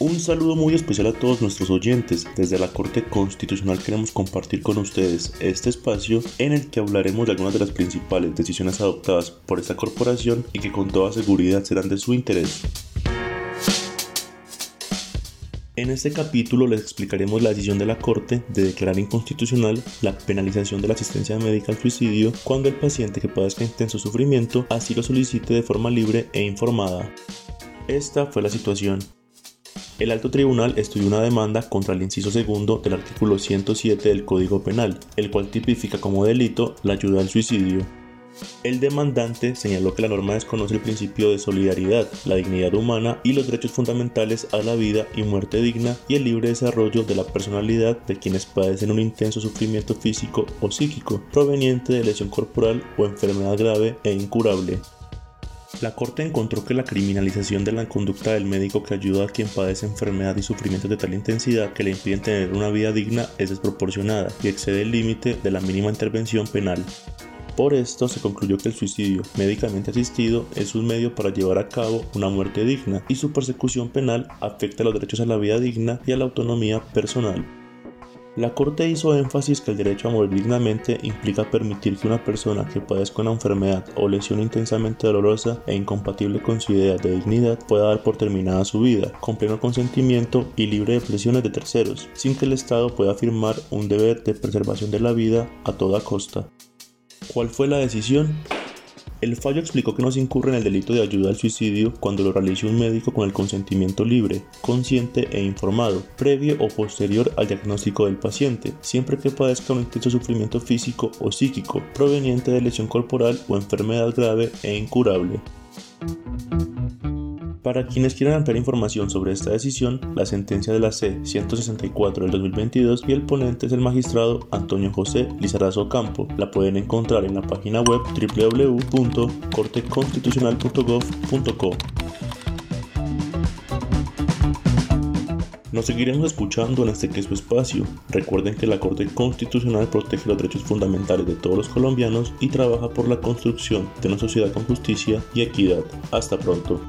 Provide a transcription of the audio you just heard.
Un saludo muy especial a todos nuestros oyentes. Desde la Corte Constitucional queremos compartir con ustedes este espacio en el que hablaremos de algunas de las principales decisiones adoptadas por esta corporación y que con toda seguridad serán de su interés. En este capítulo les explicaremos la decisión de la Corte de declarar inconstitucional la penalización de la asistencia médica al suicidio cuando el paciente que padezca intenso sufrimiento así lo solicite de forma libre e informada. Esta fue la situación. El alto tribunal estudió una demanda contra el inciso segundo del artículo 107 del Código Penal, el cual tipifica como delito la ayuda al suicidio. El demandante señaló que la norma desconoce el principio de solidaridad, la dignidad humana y los derechos fundamentales a la vida y muerte digna y el libre desarrollo de la personalidad de quienes padecen un intenso sufrimiento físico o psíquico proveniente de lesión corporal o enfermedad grave e incurable. La Corte encontró que la criminalización de la conducta del médico que ayuda a quien padece enfermedad y sufrimientos de tal intensidad que le impiden tener una vida digna es desproporcionada y excede el límite de la mínima intervención penal. Por esto se concluyó que el suicidio médicamente asistido es un medio para llevar a cabo una muerte digna y su persecución penal afecta los derechos a la vida digna y a la autonomía personal. La Corte hizo énfasis que el derecho a morir dignamente implica permitir que una persona que padezca una enfermedad o lesión intensamente dolorosa e incompatible con su idea de dignidad pueda dar por terminada su vida, con pleno consentimiento y libre de presiones de terceros, sin que el Estado pueda afirmar un deber de preservación de la vida a toda costa. ¿Cuál fue la decisión? El fallo explicó que no se incurre en el delito de ayuda al suicidio cuando lo realice un médico con el consentimiento libre, consciente e informado, previo o posterior al diagnóstico del paciente, siempre que padezca un intenso sufrimiento físico o psíquico proveniente de lesión corporal o enfermedad grave e incurable. Para quienes quieran ampliar información sobre esta decisión, la sentencia de la C-164 del 2022 y el ponente es el magistrado Antonio José Lizarazo Campo. La pueden encontrar en la página web www.corteconstitucional.gov.co. Nos seguiremos escuchando en este que espacio. Recuerden que la Corte Constitucional protege los derechos fundamentales de todos los colombianos y trabaja por la construcción de una sociedad con justicia y equidad. Hasta pronto.